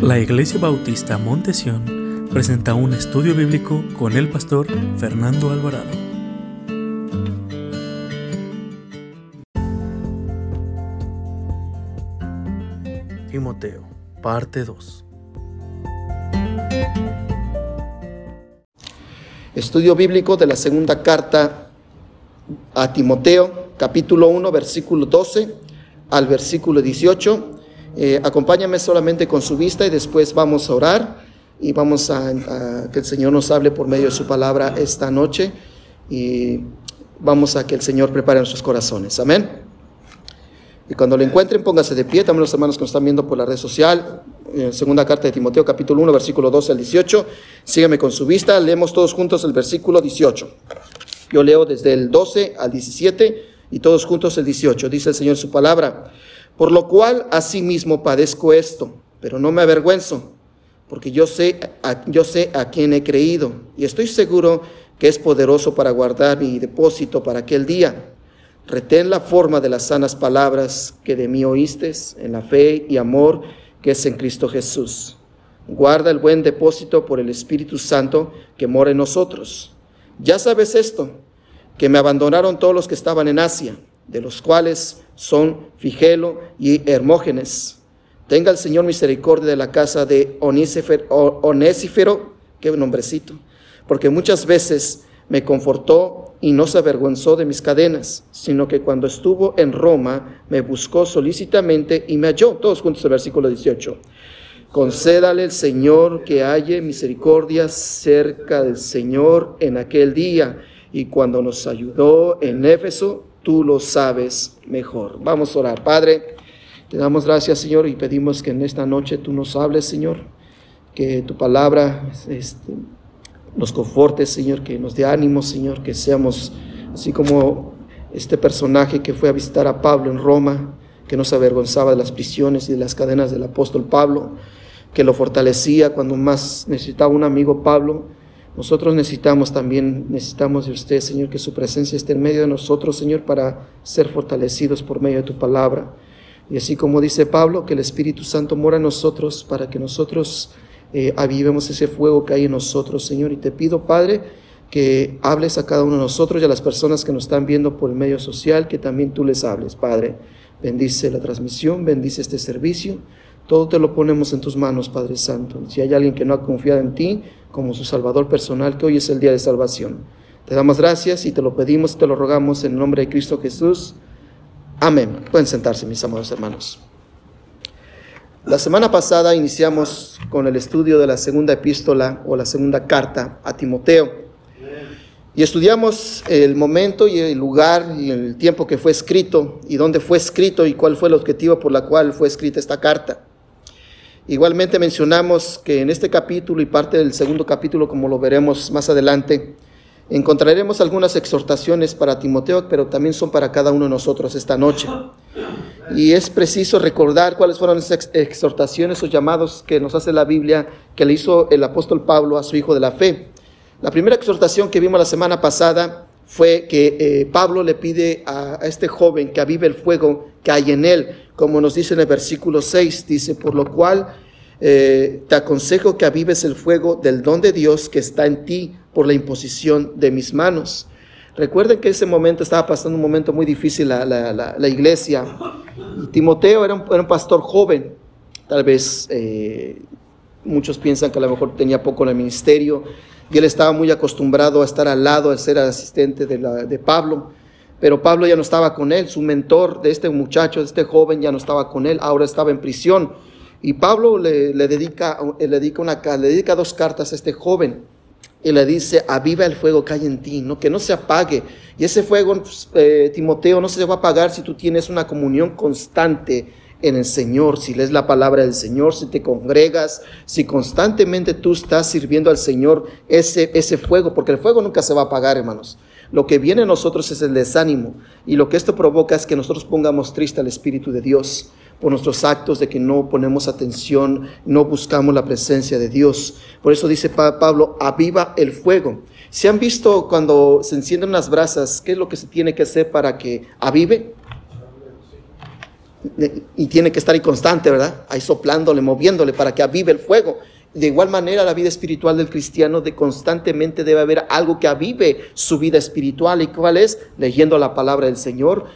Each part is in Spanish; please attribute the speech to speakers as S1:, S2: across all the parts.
S1: La Iglesia Bautista Montesión presenta un estudio bíblico con el pastor Fernando Alvarado. Timoteo, parte 2.
S2: Estudio bíblico de la segunda carta a Timoteo, capítulo 1, versículo 12 al versículo 18. Eh, acompáñame solamente con su vista y después vamos a orar y vamos a, que el Señor nos hable por medio de su palabra esta noche y vamos a que el Señor prepare nuestros corazones. Amén. Y cuando lo encuentren, pónganse de pie, también los hermanos que nos están viendo por la red social, segunda carta de Timoteo, capítulo 1, versículo 12 al 18. Sígueme con su vista, leemos todos juntos el versículo 18. Yo leo desde el 12 al 17 y todos juntos el 18. Dice el Señor su palabra. Por lo cual asimismo padezco esto, pero no me avergüenzo, porque yo sé, a, yo sé a quién he creído y estoy seguro que es poderoso para guardar mi depósito para aquel día. Retén la forma de las sanas palabras que de mí oíste en la fe y amor que es en Cristo Jesús. Guarda el buen depósito por el Espíritu Santo que mora en nosotros. Ya sabes esto, que me abandonaron todos los que estaban en Asia de los cuales son Figelo y Hermógenes. Tenga el Señor misericordia de la casa de Onésifero, qué nombrecito, porque muchas veces me confortó y no se avergonzó de mis cadenas, sino que cuando estuvo en Roma me buscó solícitamente y me halló. Todos juntos el versículo 18. Concédale el Señor que halle misericordia cerca del Señor en aquel día y cuando nos ayudó en Éfeso tú lo sabes mejor. Vamos a orar. Padre, te damos gracias, Señor, y pedimos que en esta noche tú nos hables, Señor, que tu palabra este, nos conforte, Señor, que nos dé ánimo, Señor, que seamos así como este personaje que fue a visitar a Pablo en Roma, que no se avergonzaba de las prisiones y de las cadenas del apóstol Pablo, que lo fortalecía cuando más necesitaba un amigo Pablo nosotros necesitamos también, necesitamos de usted, Señor, que su presencia esté en medio de nosotros, Señor, para ser fortalecidos por medio de tu palabra. Y así como dice Pablo, que el Espíritu Santo mora en nosotros para que nosotros eh, avivemos ese fuego que hay en nosotros, Señor. Y te pido, Padre, que hables a cada uno de nosotros y a las personas que nos están viendo por el medio social, que también tú les hables, Padre. Bendice la transmisión, bendice este servicio. Todo te lo ponemos en tus manos, Padre Santo. Si hay alguien que no ha confiado en ti como su Salvador personal, que hoy es el día de salvación. Te damos gracias y te lo pedimos te lo rogamos en el nombre de Cristo Jesús. Amén. Pueden sentarse, mis amados hermanos. La semana pasada iniciamos con el estudio de la segunda epístola o la segunda carta a Timoteo. Y estudiamos el momento y el lugar y el tiempo que fue escrito y dónde fue escrito y cuál fue el objetivo por la cual fue escrita esta carta. Igualmente mencionamos que en este capítulo y parte del segundo capítulo, como lo veremos más adelante, encontraremos algunas exhortaciones para Timoteo, pero también son para cada uno de nosotros esta noche. Y es preciso recordar cuáles fueron esas exhortaciones o llamados que nos hace la Biblia que le hizo el apóstol Pablo a su hijo de la fe. La primera exhortación que vimos la semana pasada fue que eh, Pablo le pide a, este joven que avive el fuego que hay en él, como nos dice en el versículo 6, dice, por lo cual eh, te aconsejo que avives el fuego del don de Dios que está en ti por la imposición de mis manos. Recuerden que ese momento estaba pasando un momento muy difícil la, la, iglesia. Timoteo era un, pastor joven, tal vez eh, muchos piensan que a lo mejor tenía poco en el ministerio, y él estaba muy acostumbrado a estar al lado, a ser asistente de, de Pablo. Pero Pablo ya no estaba con él, su mentor de este muchacho, de este joven, ya no estaba con él, ahora estaba en prisión. Y Pablo le, dedica, le, dedica una, le dos cartas a este joven y le dice, aviva el fuego que hay en ti, ¿no? que no se apague. Y ese fuego, pues, eh, Timoteo, no se va a apagar si tú tienes una comunión constante en el Señor, si lees la palabra del Señor, si te congregas, si constantemente tú estás sirviendo al Señor ese, ese fuego, porque el fuego nunca se va a apagar, hermanos. Lo que viene a nosotros es el desánimo y lo que esto provoca es que nosotros pongamos triste al Espíritu de Dios por nuestros actos de que no ponemos atención, no buscamos la presencia de Dios. Por eso dice Pablo, aviva el fuego. ¿Se han visto cuando se encienden unas brasas, qué es lo que se tiene que hacer para que avive? Y tiene que estar ahí constante, ¿verdad? Ahí soplándole, moviéndole para que avive el fuego. De igual manera, la vida espiritual del cristiano de constantemente debe haber algo que avive su vida espiritual. ¿Y cuál es? Leyendo la palabra del Señor,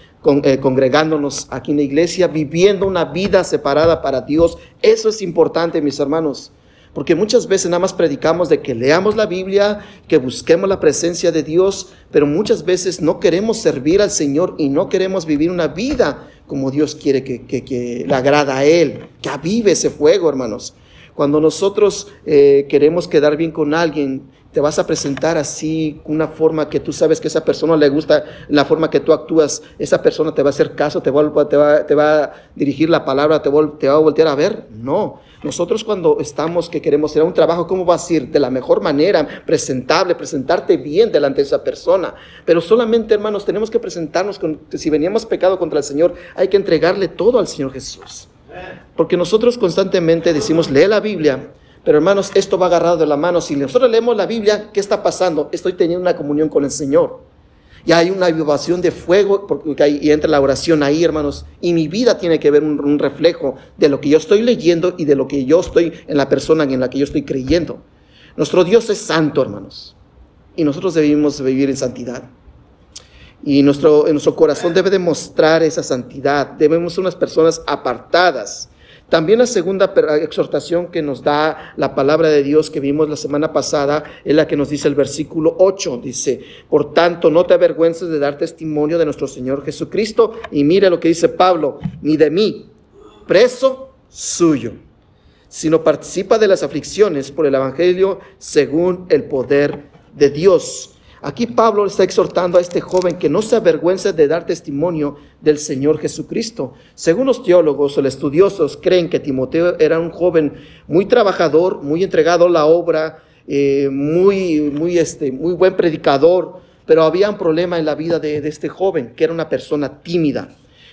S2: eh, congregándonos aquí en la iglesia, viviendo una vida separada para Dios. Eso es importante, mis hermanos. Porque muchas veces nada más predicamos de que leamos la Biblia, que busquemos la presencia de Dios, pero muchas veces no queremos servir al Señor y no queremos vivir una vida como Dios quiere que, que, le agrada a Él, que avive ese fuego, hermanos. Cuando nosotros eh, queremos quedar bien con alguien, te vas a presentar así, una forma que tú sabes que esa persona le gusta, la forma que tú actúas, esa persona te va a hacer caso, te va, te va, te va a dirigir la palabra, te, te va a voltear a ver. No, nosotros cuando estamos que queremos hacer un trabajo, ¿cómo vas a ir? De la mejor manera, presentable, presentarte bien delante de esa persona. Pero solamente, hermanos, tenemos que presentarnos con, si veníamos pecado contra el Señor, hay que entregarle todo al Señor Jesús. Porque nosotros constantemente decimos, lee la Biblia, pero hermanos, esto va agarrado de la mano. Si nosotros leemos la Biblia, ¿qué está pasando? Estoy teniendo una comunión con el Señor. Y hay una vivación de fuego, porque hay, y entra la oración ahí, hermanos. Y mi vida tiene que ver un, un, reflejo de lo que yo estoy leyendo y de lo que yo estoy en la persona en la que yo estoy creyendo. Nuestro Dios es santo, hermanos. Y nosotros debemos vivir en santidad. Y nuestro, en nuestro corazón debe demostrar esa santidad. Debemos ser unas personas apartadas también la segunda exhortación que nos da la palabra de Dios que vimos la semana pasada es la que nos dice el versículo 8. Dice, por tanto, no te avergüences de dar testimonio de nuestro Señor Jesucristo. Y mire lo que dice Pablo, ni de mí, preso suyo, sino participa de las aflicciones por el Evangelio según el poder de Dios Aquí Pablo está exhortando a este joven que no se avergüence de dar testimonio del Señor Jesucristo. Según los teólogos o los estudiosos, creen que Timoteo era un joven muy trabajador, muy entregado a la obra, eh, muy, muy, este, muy buen predicador, pero había un problema en la vida de, de este joven, que era una persona tímida.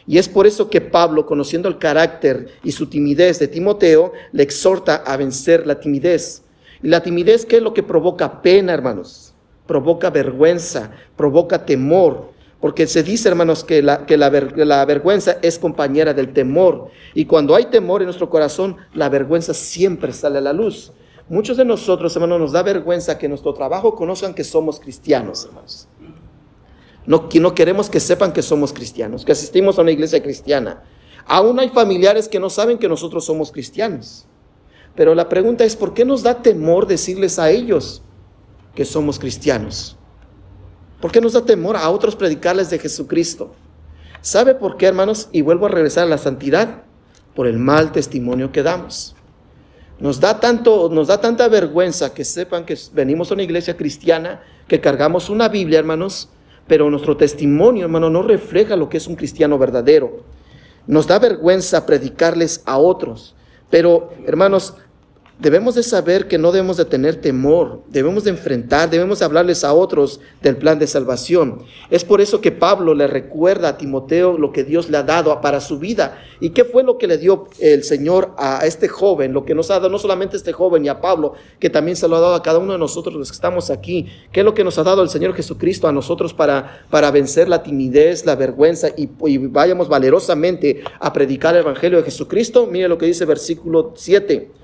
S2: Y es por eso que Pablo, conociendo el carácter y su timidez de Timoteo, le exhorta a vencer la timidez. Y la timidez, ¿qué es lo que provoca pena, hermanos? Provoca vergüenza, provoca temor. Porque se dice, hermanos, que, la, que la, la, vergüenza es compañera del temor. Y cuando hay temor en nuestro corazón, la vergüenza siempre sale a la luz. Muchos de nosotros, hermanos, nos da vergüenza que nuestro trabajo conozcan que somos cristianos, hermanos. No, no queremos que sepan que somos cristianos, que asistimos a una iglesia cristiana. Aún hay familiares que no saben que nosotros somos cristianos. Pero la pregunta es, ¿por qué nos da temor decirles a ellos que somos cristianos? ¿Por qué nos da temor a otros predicarles de Jesucristo? ¿Sabe por qué, hermanos? Y vuelvo a regresar a la santidad, por el mal testimonio que damos. Nos da, tanto, nos da tanta vergüenza que sepan que venimos a una iglesia cristiana, que cargamos una Biblia, hermanos, pero nuestro testimonio, hermano, no refleja lo que es un cristiano verdadero. Nos da vergüenza predicarles a otros. Pero, hermanos, Debemos de saber que no debemos de tener temor, debemos de enfrentar, debemos de hablarles a otros del plan de salvación. Es por eso que Pablo le recuerda a Timoteo lo que Dios le ha dado para su vida. ¿Y qué fue lo que le dio el Señor a este joven? Lo que nos ha dado no solamente a este joven y a Pablo, que también se lo ha dado a cada uno de nosotros los que estamos aquí. ¿Qué es lo que nos ha dado el Señor Jesucristo a nosotros para, para vencer la timidez, la vergüenza y, vayamos valerosamente a predicar el Evangelio de Jesucristo? Mire lo que dice versículo 7.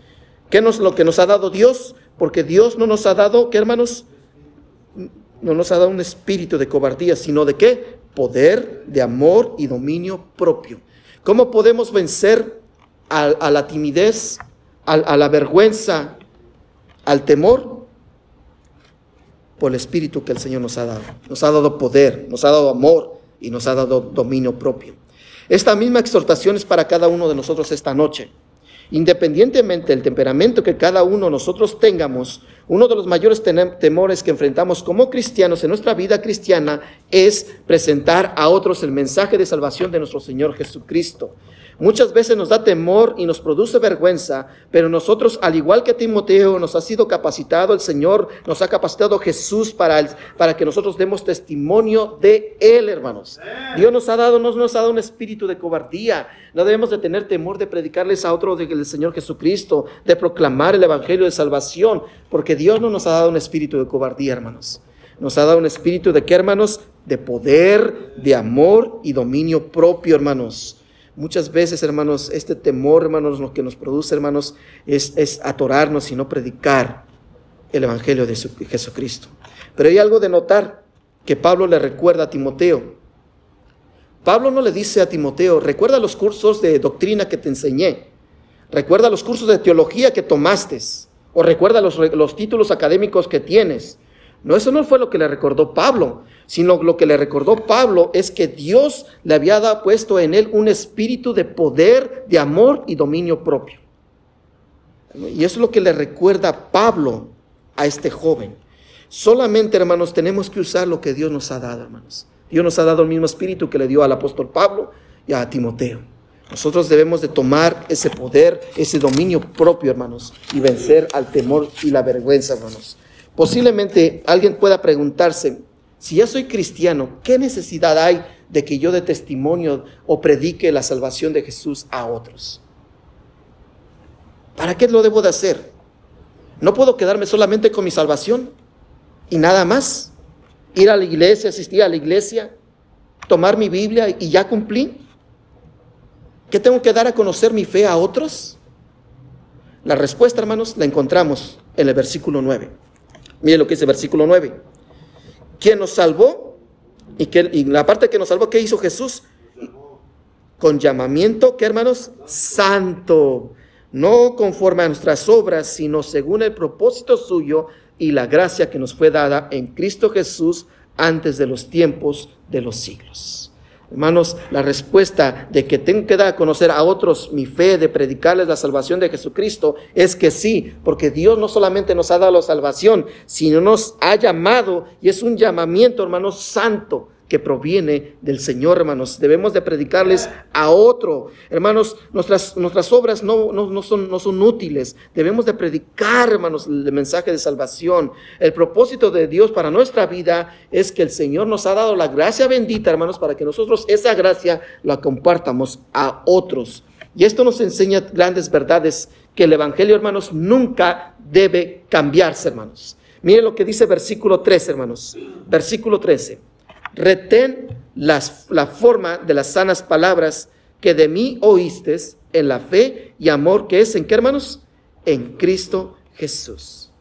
S2: ¿Qué es lo que nos ha dado Dios? Porque Dios no nos ha dado, ¿qué hermanos? No nos ha dado un espíritu de cobardía, sino de qué? Poder, de amor y dominio propio. ¿Cómo podemos vencer a, la timidez, a, la vergüenza, al temor? Por el espíritu que el Señor nos ha dado. Nos ha dado poder, nos ha dado amor y nos ha dado dominio propio. Esta misma exhortación es para cada uno de nosotros esta noche. Independientemente del temperamento que cada uno de nosotros tengamos, uno de los mayores temores que enfrentamos como cristianos en nuestra vida cristiana es presentar a otros el mensaje de salvación de nuestro Señor Jesucristo. Muchas veces nos da temor y nos produce vergüenza, pero nosotros, al igual que Timoteo, nos ha sido capacitado el Señor, nos ha capacitado Jesús para, para que nosotros demos testimonio de Él, hermanos. Dios nos ha dado, no nos ha dado un espíritu de cobardía. No debemos de tener temor de predicarles a otro del Señor Jesucristo, de proclamar el Evangelio de salvación, porque Dios no nos ha dado un espíritu de cobardía, hermanos. Nos ha dado un espíritu de qué, hermanos? De poder, de amor y dominio propio, hermanos. Muchas veces, hermanos, este temor, hermanos, lo que nos produce, hermanos, es, es atorarnos y no predicar el Evangelio de Jesucristo. Pero hay algo de notar que Pablo le recuerda a Timoteo. Pablo no le dice a Timoteo, recuerda los cursos de doctrina que te enseñé, recuerda los cursos de teología que tomaste, o recuerda los, los títulos académicos que tienes. No, eso no fue lo que le recordó Pablo, sino lo que le recordó Pablo es que Dios le había dado, puesto en él un espíritu de poder, de amor y dominio propio. Y eso es lo que le recuerda Pablo a este joven. Solamente, hermanos, tenemos que usar lo que Dios nos ha dado, hermanos. Dios nos ha dado el mismo espíritu que le dio al apóstol Pablo y a Timoteo. Nosotros debemos de tomar ese poder, ese dominio propio, hermanos, y vencer al temor y la vergüenza, hermanos. Posiblemente alguien pueda preguntarse, si ya soy cristiano, ¿qué necesidad hay de que yo dé testimonio o predique la salvación de Jesús a otros? ¿Para qué lo debo de hacer? ¿No puedo quedarme solamente con mi salvación y nada más? Ir a la iglesia, asistir a la iglesia, tomar mi Biblia y ya cumplí. ¿Qué tengo que dar a conocer mi fe a otros? La respuesta, hermanos, la encontramos en el versículo 9. Mire lo que dice el versículo 9. ¿Quién nos salvó? Y, que, la parte que nos salvó, ¿qué hizo Jesús? Con llamamiento, ¿qué hermanos? Santo. No conforme a nuestras obras, sino según el propósito suyo y la gracia que nos fue dada en Cristo Jesús antes de los tiempos de los siglos. Hermanos, la respuesta de que tengo que dar a conocer a otros mi fe, de predicarles la salvación de Jesucristo, es que sí, porque Dios no solamente nos ha dado la salvación, sino nos ha llamado y es un llamamiento, hermanos, santo que proviene del Señor, hermanos. Debemos de predicarles a otro. Hermanos, nuestras, nuestras obras no, no, son, no son útiles. Debemos de predicar, hermanos, el mensaje de salvación. El propósito de Dios para nuestra vida es que el Señor nos ha dado la gracia bendita, hermanos, para que nosotros esa gracia la compartamos a otros. Y esto nos enseña grandes verdades que el Evangelio, hermanos, nunca debe cambiarse, hermanos. Miren lo que dice versículo 13, hermanos. Versículo 13 retén las, la forma de las sanas palabras que de mí oíste en la fe y amor que es en qué hermanos? En Cristo Jesús.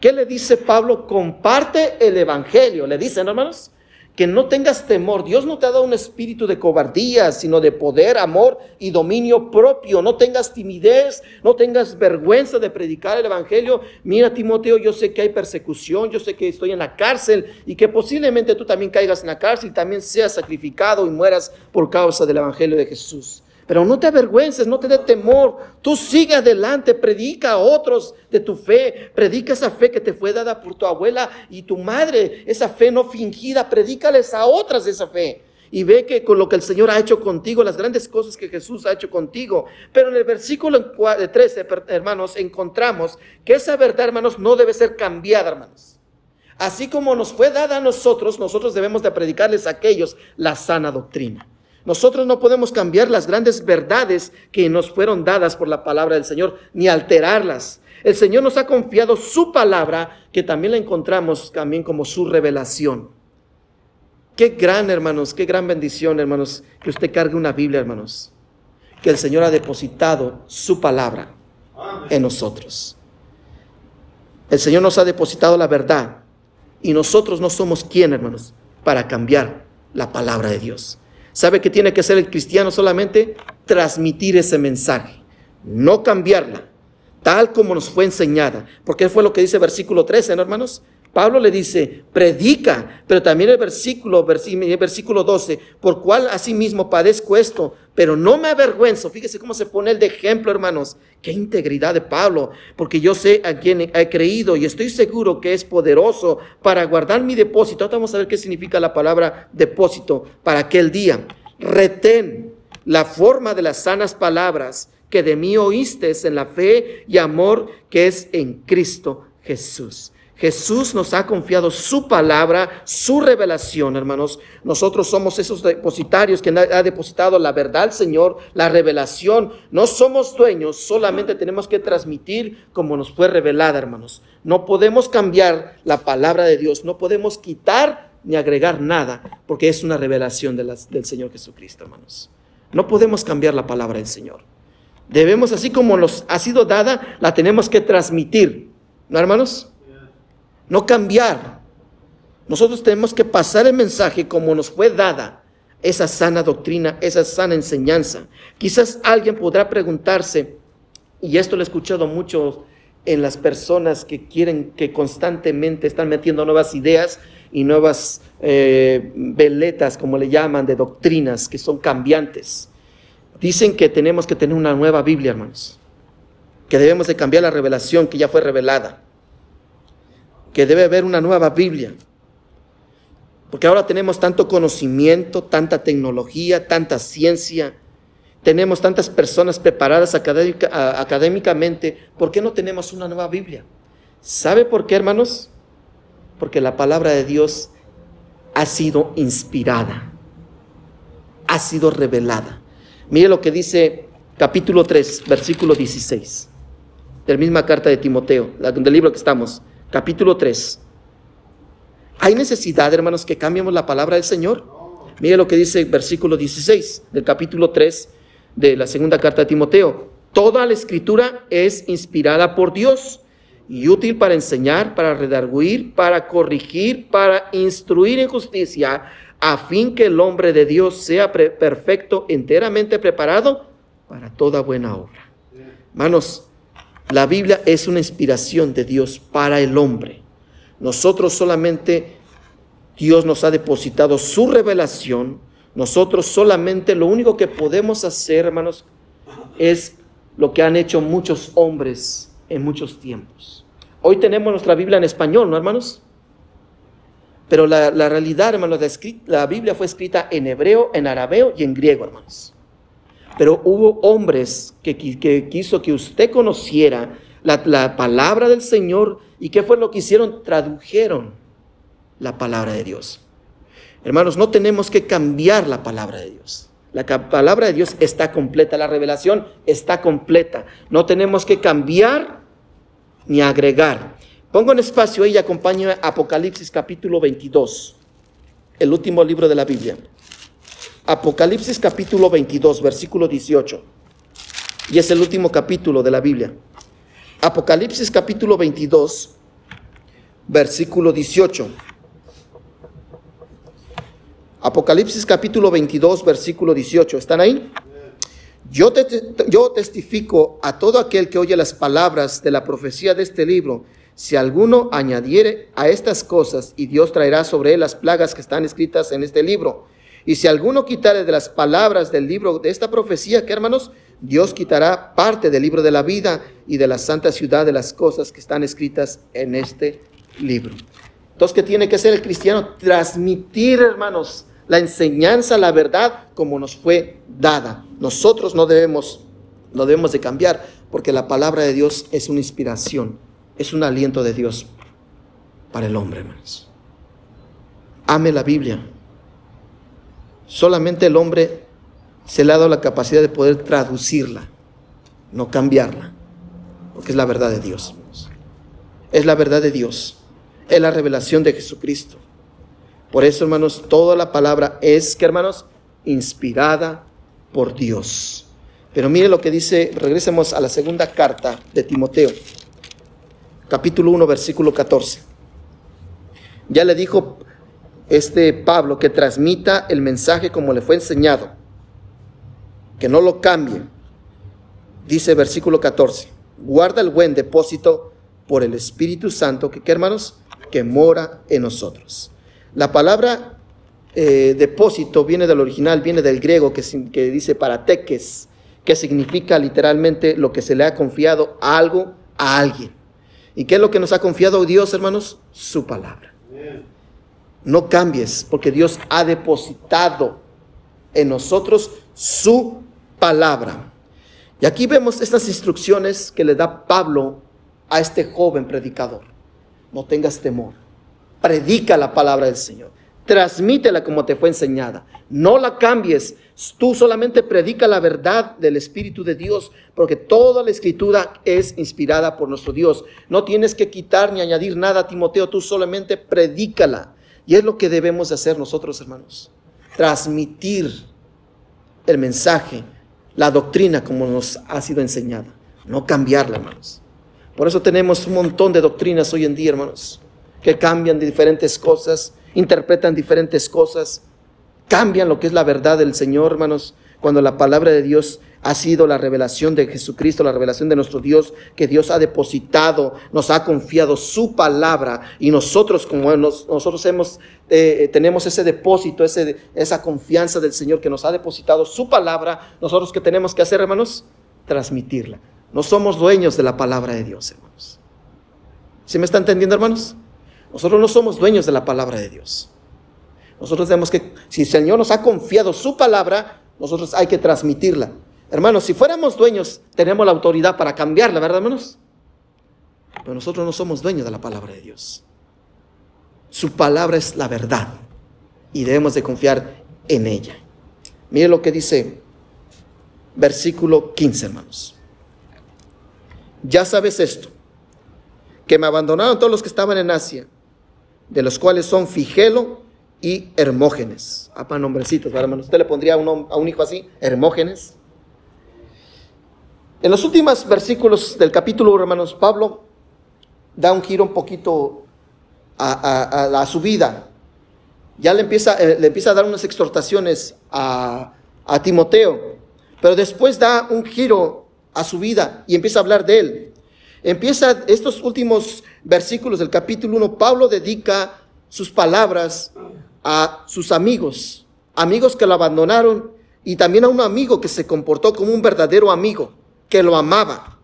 S2: ¿Qué le dice Pablo? Comparte el Evangelio. Le dicen, hermanos, que no tengas temor. Dios no te ha dado un espíritu de cobardía, sino de poder, amor y dominio propio. No tengas timidez, no tengas vergüenza de predicar el Evangelio. Mira, Timoteo, yo sé que hay persecución, yo sé que estoy en la cárcel y que posiblemente tú también caigas en la cárcel y también seas sacrificado y mueras por causa del Evangelio de Jesús. Pero no te avergüences, no te dé temor. Tú sigue adelante, predica a otros de tu fe. Predica esa fe que te fue dada por tu abuela y tu madre, esa fe no fingida. Predícales a otras esa fe. Y ve que con lo que el Señor ha hecho contigo, las grandes cosas que Jesús ha hecho contigo. Pero en el versículo 13, hermanos, encontramos que esa verdad, hermanos, no debe ser cambiada, hermanos. Así como nos fue dada a nosotros, nosotros debemos de predicarles a aquellos la sana doctrina. Nosotros no podemos cambiar las grandes verdades que nos fueron dadas por la palabra del Señor, ni alterarlas. El Señor nos ha confiado su palabra, que también la encontramos también como su revelación. Qué gran, hermanos, qué gran bendición, hermanos, que usted cargue una Biblia, hermanos. Que el Señor ha depositado su palabra en nosotros. El Señor nos ha depositado la verdad y nosotros no somos quien, hermanos, para cambiar la palabra de Dios. ¿Sabe qué tiene que hacer el cristiano solamente? Transmitir ese mensaje, no cambiarla, tal como nos fue enseñada. Porque fue lo que dice versículo 13, ¿no, hermanos? Pablo le dice, predica, pero también el versículo, versículo 12, por cual asimismo padezco esto, pero no me avergüenzo. Fíjese cómo se pone el de ejemplo, hermanos. Qué integridad de Pablo, porque yo sé a quien he creído y estoy seguro que es poderoso para guardar mi depósito. Ahora vamos a ver qué significa la palabra depósito para aquel día. Retén la forma de las sanas palabras que de mí oíste en la fe y amor que es en Cristo Jesús. Jesús nos ha confiado su palabra, su revelación, hermanos. Nosotros somos esos depositarios que ha depositado la verdad Señor, la revelación. No somos dueños, solamente tenemos que transmitir como nos fue revelada, hermanos. No podemos cambiar la palabra de Dios, no podemos quitar ni agregar nada, porque es una revelación del Señor Jesucristo, hermanos. No podemos cambiar la palabra del Señor. Debemos, así como nos ha sido dada, la tenemos que transmitir. ¿No, hermanos? No cambiar. Nosotros tenemos que pasar el mensaje como nos fue dada esa sana doctrina, esa sana enseñanza. Quizás alguien podrá preguntarse, y esto lo he escuchado mucho en las personas que quieren, que constantemente están metiendo nuevas ideas y nuevas eh, veletas, como le llaman, de doctrinas que son cambiantes. Dicen que tenemos que tener una nueva Biblia, hermanos. Que debemos de cambiar la revelación que ya fue revelada. Que debe haber una nueva Biblia. Porque ahora tenemos tanto conocimiento, tanta tecnología, tanta ciencia. Tenemos tantas personas preparadas académicamente. ¿Por qué no tenemos una nueva Biblia? ¿Sabe por qué, hermanos? Porque la palabra de Dios ha sido inspirada, ha sido revelada. Mire lo que dice capítulo 3, versículo 16, de la misma carta de Timoteo, del libro que estamos, capítulo 3. ¿Hay necesidad, hermanos, que cambiemos la palabra del Señor? Mire lo que dice versículo 16 del capítulo 3 de la segunda carta de Timoteo. Toda la escritura es inspirada por Dios y útil para enseñar, para redarguir, para corregir, para instruir en justicia, a fin que el hombre de Dios sea perfecto, enteramente preparado para toda buena obra. Hermanos, la Biblia es una inspiración de Dios para el hombre. Nosotros solamente, Dios nos ha depositado su revelación. Nosotros solamente lo único que podemos hacer, hermanos, es lo que han hecho muchos hombres en muchos tiempos. Hoy tenemos nuestra Biblia en español, ¿no, hermanos? Pero la, realidad, hermanos, la, Biblia fue escrita en hebreo, en arameo y en griego, hermanos. Pero hubo hombres que, quiso que usted conociera la, la, palabra del Señor. ¿Y qué fue lo que hicieron? Tradujeron la palabra de Dios. Hermanos, no tenemos que cambiar la palabra de Dios. La palabra de Dios está completa, la revelación está completa. No tenemos que cambiar ni agregar. Pongo en espacio y acompaña Apocalipsis capítulo 22, el último libro de la Biblia. Apocalipsis capítulo 22, versículo 18. Y es el último capítulo de la Biblia. Apocalipsis capítulo 22, versículo 18. Apocalipsis capítulo 22, versículo 18. ¿Están ahí? Yo, yo testifico a todo aquel que oye las palabras de la profecía de este libro si alguno añadiere a estas cosas, y Dios traerá sobre él las plagas que están escritas en este libro. Y si alguno quitare de las palabras del libro de esta profecía, que hermanos, Dios quitará parte del libro de la vida y de la santa ciudad de las cosas que están escritas en este libro. Entonces, ¿qué tiene que hacer el cristiano? Transmitir, hermanos, la enseñanza, la verdad, como nos fue dada. Nosotros no debemos, no debemos de cambiar, porque la palabra de Dios es una inspiración es un aliento de Dios para el hombre, hermanos. Ame la Biblia. Solamente el hombre se le ha dado la capacidad de poder traducirla, no cambiarla, porque es la verdad de Dios. Es la verdad de Dios. Es la revelación de Jesucristo. Por eso, hermanos, toda la palabra es, que hermanos, inspirada por Dios. Pero mire lo que dice, regresemos a la segunda carta de Timoteo capítulo 1, versículo 14. Ya le dijo este Pablo que transmita el mensaje como le fue enseñado, que no lo cambie. Dice versículo 14, guarda el buen depósito por el Espíritu Santo, que ¿qué hermanos? Que mora en nosotros. La palabra eh, depósito viene del original, viene del griego que, que dice parateques, que significa literalmente lo que se le ha confiado a algo, a alguien. ¿Y qué es lo que nos ha confiado Dios, hermanos? Su palabra. No cambies, porque Dios ha depositado en nosotros su palabra. Y aquí vemos estas instrucciones que le da Pablo a este joven predicador. No tengas temor. Predica la palabra del Señor. Transmítela como te fue enseñada. No la cambies. Tú solamente predica la verdad del Espíritu de Dios, porque toda la escritura es inspirada por nuestro Dios. No tienes que quitar ni añadir nada, Timoteo, tú solamente predícala. Y es lo que debemos hacer nosotros, hermanos. Transmitir el mensaje, la doctrina como nos ha sido enseñada, no cambiarla, hermanos. Por eso tenemos un montón de doctrinas hoy en día, hermanos, que cambian de diferentes cosas, interpretan diferentes cosas, cambian lo que es la verdad del Señor, hermanos, cuando la palabra de Dios ha sido la revelación de Jesucristo, la revelación de nuestro Dios, que Dios ha depositado, nos ha confiado su palabra y nosotros como nosotros hemos, eh, tenemos ese depósito, esa confianza del Señor que nos ha depositado su palabra, nosotros que tenemos que hacer, hermanos, transmitirla. No somos dueños de la palabra de Dios, hermanos. ¿Sí me está entendiendo, hermanos? Nosotros no somos dueños de la palabra de Dios. Nosotros tenemos que, si el Señor nos ha confiado su palabra, nosotros hay que transmitirla. Hermanos, si fuéramos dueños, tenemos la autoridad para cambiarla, ¿verdad, hermanos? Pero nosotros no somos dueños de la palabra de Dios. Su palabra es la verdad y debemos de confiar en ella. Mire lo que dice versículo 15, hermanos. Ya sabes esto, que me abandonaron todos los que estaban en Asia, de los cuales son Figelo y Hermógenes. Ah, para nombrecitos, hermanos. ¿Usted le pondría a un, a un hijo así? Hermógenes. En los últimos versículos del capítulo, hermanos, Pablo da un giro un poquito a, su vida. Ya le empieza, eh, le empieza a dar unas exhortaciones a, a Timoteo, pero después da un giro a su vida y empieza a hablar de él. Empieza estos últimos versículos del capítulo 1, Pablo dedica sus palabras a sus amigos, amigos que lo abandonaron y también a un amigo que se comportó como un verdadero amigo que lo amaba.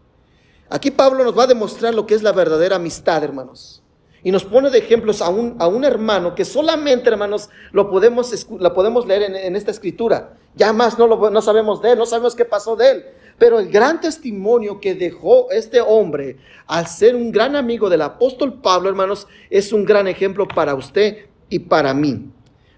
S2: Aquí Pablo nos va a demostrar lo que es la verdadera amistad, hermanos. Y nos pone de ejemplos a un, a un hermano que solamente, hermanos, lo podemos, lo podemos leer en, esta escritura. Ya más no, lo, no sabemos de él, no sabemos qué pasó de él. Pero el gran testimonio que dejó este hombre al ser un gran amigo del apóstol Pablo, hermanos, es un gran ejemplo para usted y para mí.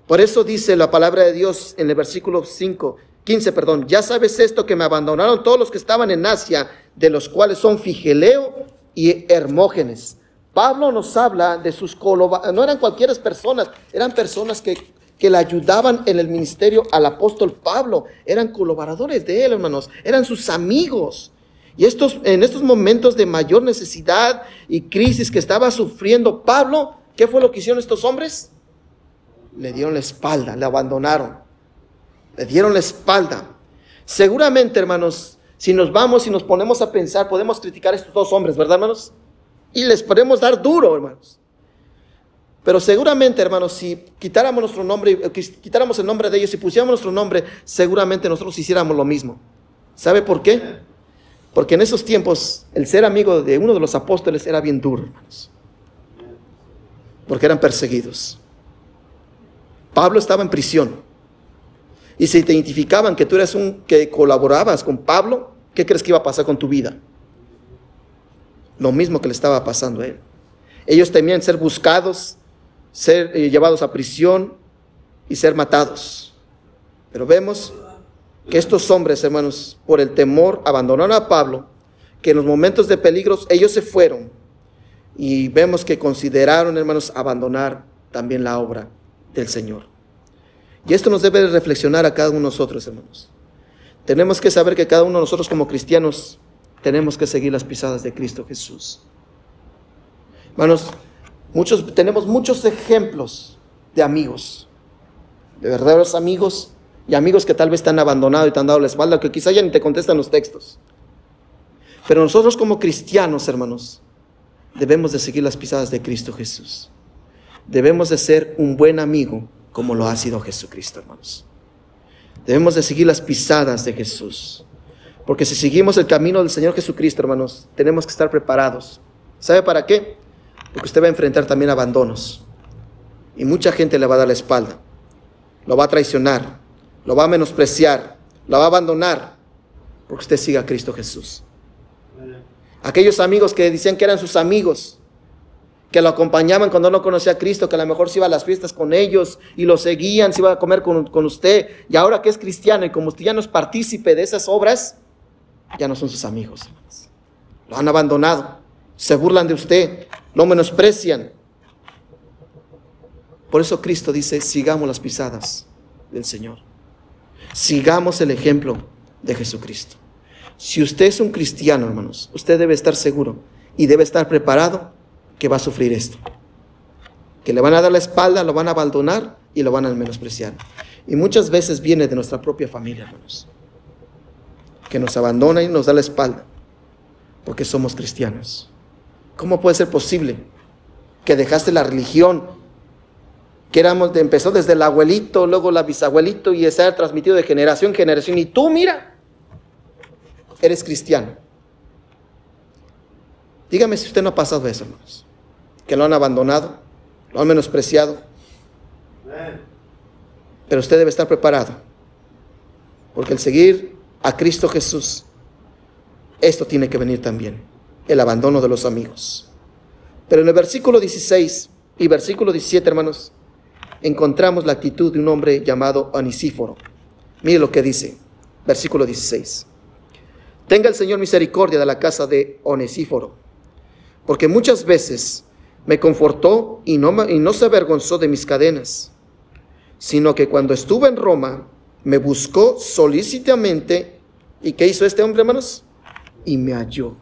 S2: Por eso dice la palabra de Dios en el versículo 5, 15, perdón, ya sabes esto que me abandonaron todos los que estaban en Asia, de los cuales son Figeleo y Hermógenes. Pablo nos habla de sus colaboradores, no eran cualquiera personas, eran personas que, que le ayudaban en el ministerio al apóstol Pablo, eran colaboradores de él, hermanos, eran sus amigos. Y estos, en estos momentos de mayor necesidad y crisis que estaba sufriendo Pablo, ¿qué fue lo que hicieron estos hombres? Le dieron la espalda, le abandonaron. Le dieron la espalda. Seguramente, hermanos, si nos vamos y nos ponemos a pensar, podemos criticar a estos dos hombres, ¿verdad, hermanos? Y les podemos dar duro, hermanos. Pero seguramente, hermanos, si quitáramos nuestro nombre, eh, quitáramos el nombre de ellos y pusiéramos nuestro nombre, seguramente nosotros hiciéramos lo mismo. ¿Sabe por qué? Porque en esos tiempos el ser amigo de uno de los apóstoles era bien duro, hermanos. Porque eran perseguidos. Pablo estaba en prisión y si te identificaban que tú eres un que colaborabas con Pablo, ¿qué crees que iba a pasar con tu vida? Lo mismo que le estaba pasando a él. Ellos temían ser buscados, ser eh, llevados a prisión y ser matados. Pero vemos que estos hombres, hermanos, por el temor abandonaron a Pablo, que en los momentos de peligros ellos se fueron y vemos que consideraron, hermanos, abandonar también la obra del Señor. Y esto nos debe reflexionar a cada uno de nosotros, hermanos. Tenemos que saber que cada uno de nosotros como cristianos tenemos que seguir las pisadas de Cristo Jesús. Hermanos, muchos, tenemos muchos ejemplos de amigos, de verdaderos amigos y amigos que tal vez te han abandonado y te han dado la espalda, que quizá ya ni te contestan los textos. Pero nosotros como cristianos, hermanos, debemos de seguir las pisadas de Cristo Jesús. Debemos de ser un buen amigo como lo ha sido Jesucristo, hermanos. Debemos de seguir las pisadas de Jesús. Porque si seguimos el camino del Señor Jesucristo, hermanos, tenemos que estar preparados. ¿Sabe para qué? Porque usted va a enfrentar también abandonos. Y mucha gente le va a dar la espalda. Lo va a traicionar. Lo va a menospreciar. Lo va a abandonar. Porque usted siga a Cristo Jesús. Aquellos amigos que decían que eran sus amigos, que lo acompañaban cuando no conocía a Cristo, que a lo mejor se iba a las fiestas con ellos y lo seguían, se iba a comer con, usted. Y ahora que es cristiano y como usted ya no es partícipe de esas obras, ya no son sus amigos. Lo han abandonado, se burlan de usted, lo menosprecian. Por eso Cristo dice, sigamos las pisadas del Señor. Sigamos el ejemplo de Jesucristo. Si usted es un cristiano, hermanos, usted debe estar seguro y debe estar preparado que va a sufrir esto. Que le van a dar la espalda, lo van a abandonar y lo van a menospreciar. Y muchas veces viene de nuestra propia familia, hermanos. Que nos abandona y nos da la espalda porque somos cristianos. ¿Cómo puede ser posible que dejaste la religión que éramos, empezó desde el abuelito, luego la bisabuelito y se ha transmitido de generación en generación y tú mira, eres cristiano? Dígame si usted no ha pasado eso, hermanos. Que lo han abandonado, lo han menospreciado. Pero usted debe estar preparado. Porque el seguir a Cristo Jesús, esto tiene que venir también. El abandono de los amigos. Pero en el versículo 16 y versículo 17, hermanos, encontramos la actitud de un hombre llamado Anisíforo. Mire lo que dice, versículo 16. Tenga el Señor misericordia de la casa de Onesíforo porque muchas veces me confortó y no, y no se avergonzó de mis cadenas, sino que cuando estuve en Roma me buscó solícitamente. ¿Y qué hizo este hombre, hermanos? Y me halló.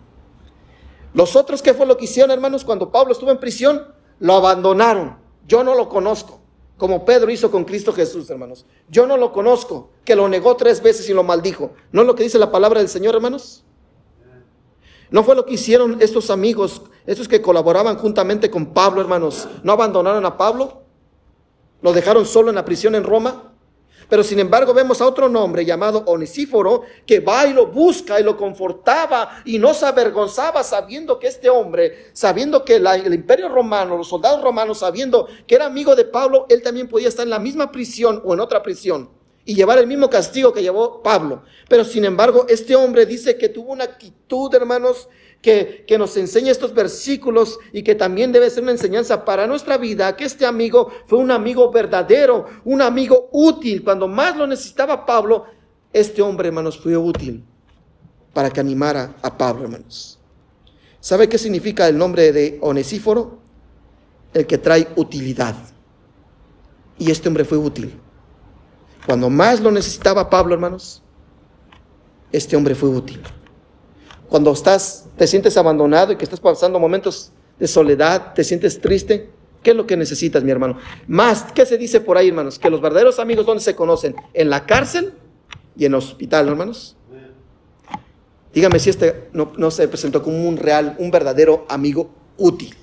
S2: Los otros, ¿qué fue lo que hicieron, hermanos? Cuando Pablo estuvo en prisión, lo abandonaron. Yo no lo conozco, como Pedro hizo con Cristo Jesús, hermanos. Yo no lo conozco, que lo negó tres veces y lo maldijo. ¿No es lo que dice la palabra del Señor, hermanos? ¿No fue lo que hicieron estos amigos, estos que colaboraban juntamente con Pablo, hermanos? ¿No abandonaron a Pablo? ¿Lo dejaron solo en la prisión en Roma? Pero sin embargo vemos a otro nombre llamado Onesíforo que va y lo busca y lo confortaba y no se avergonzaba sabiendo que este hombre, sabiendo que el imperio romano, los soldados romanos, sabiendo que era amigo de Pablo, él también podía estar en la misma prisión o en otra prisión y llevar el mismo castigo que llevó Pablo. Pero sin embargo, este hombre dice que tuvo una actitud, hermanos, que, nos enseña estos versículos y que también debe ser una enseñanza para nuestra vida, que este amigo fue un amigo verdadero, un amigo útil. Cuando más lo necesitaba Pablo, este hombre, hermanos, fue útil para que animara a Pablo, hermanos. ¿Sabe qué significa el nombre de Onesíforo? El que trae utilidad. Y este hombre fue útil. Cuando más lo necesitaba Pablo, hermanos, este hombre fue útil. Cuando estás, te sientes abandonado y que estás pasando momentos de soledad, te sientes triste, ¿qué es lo que necesitas, mi hermano? Más, ¿qué se dice por ahí, hermanos? Que los verdaderos amigos, ¿dónde se conocen? En la cárcel y en el hospital, hermanos. Dígame si este no, se presentó como un real, un verdadero amigo útil.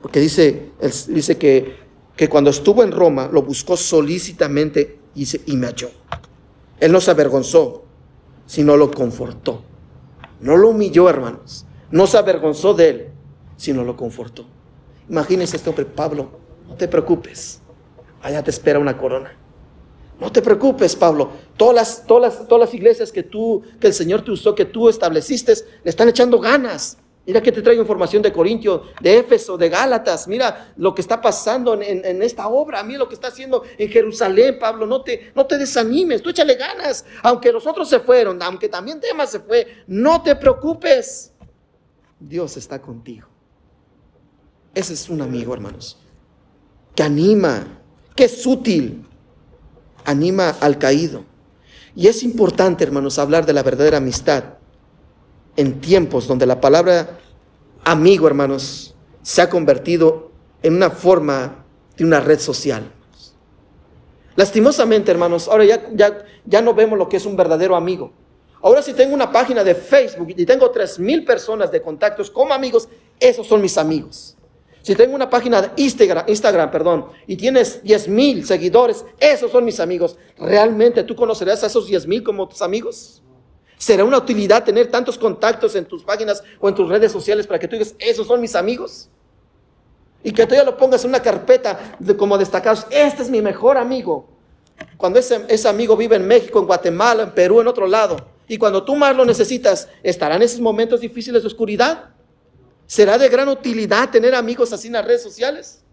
S2: Porque dice, dice que que cuando estuvo en Roma lo buscó solícitamente y, y me halló. Él no se avergonzó, sino lo confortó. No lo humilló, hermanos. No se avergonzó de él, sino lo confortó. Imagínese este hombre, Pablo, no te preocupes. Allá te espera una corona. No te preocupes, Pablo. Todas las, todas las, todas las iglesias que tú, que el Señor te usó, que tú estableciste, le están echando ganas. Mira que te traigo información de Corintio, de Éfeso, de Gálatas. Mira lo que está pasando en, esta obra. Mira lo que está haciendo en Jerusalén, Pablo. No te, no te desanimes, tú échale ganas. Aunque los otros se fueron, aunque también Demas se fue, no te preocupes. Dios está contigo. Ese es un amigo, hermanos, que anima, que es útil, anima al caído. Y es importante, hermanos, hablar de la verdadera amistad en tiempos donde la palabra amigo, hermanos, se ha convertido en una forma de una red social. Lastimosamente, hermanos, ahora ya, ya, ya no vemos lo que es un verdadero amigo. Ahora si tengo una página de Facebook y tengo tres mil personas de contactos como amigos, esos son mis amigos. Si tengo una página de Instagram, Instagram perdón, y tienes diez mil seguidores, esos son mis amigos. ¿Realmente tú conocerás a esos diez mil como tus amigos? ¿Será una utilidad tener tantos contactos en tus páginas o en tus redes sociales para que tú digas, esos son mis amigos? Y que tú ya lo pongas en una carpeta como destacados, este es mi mejor amigo. Cuando ese, ese amigo vive en México, en Guatemala, en Perú, en otro lado, y cuando tú más lo necesitas, ¿estarán esos momentos difíciles de oscuridad? ¿Será de gran utilidad tener amigos así en las redes sociales?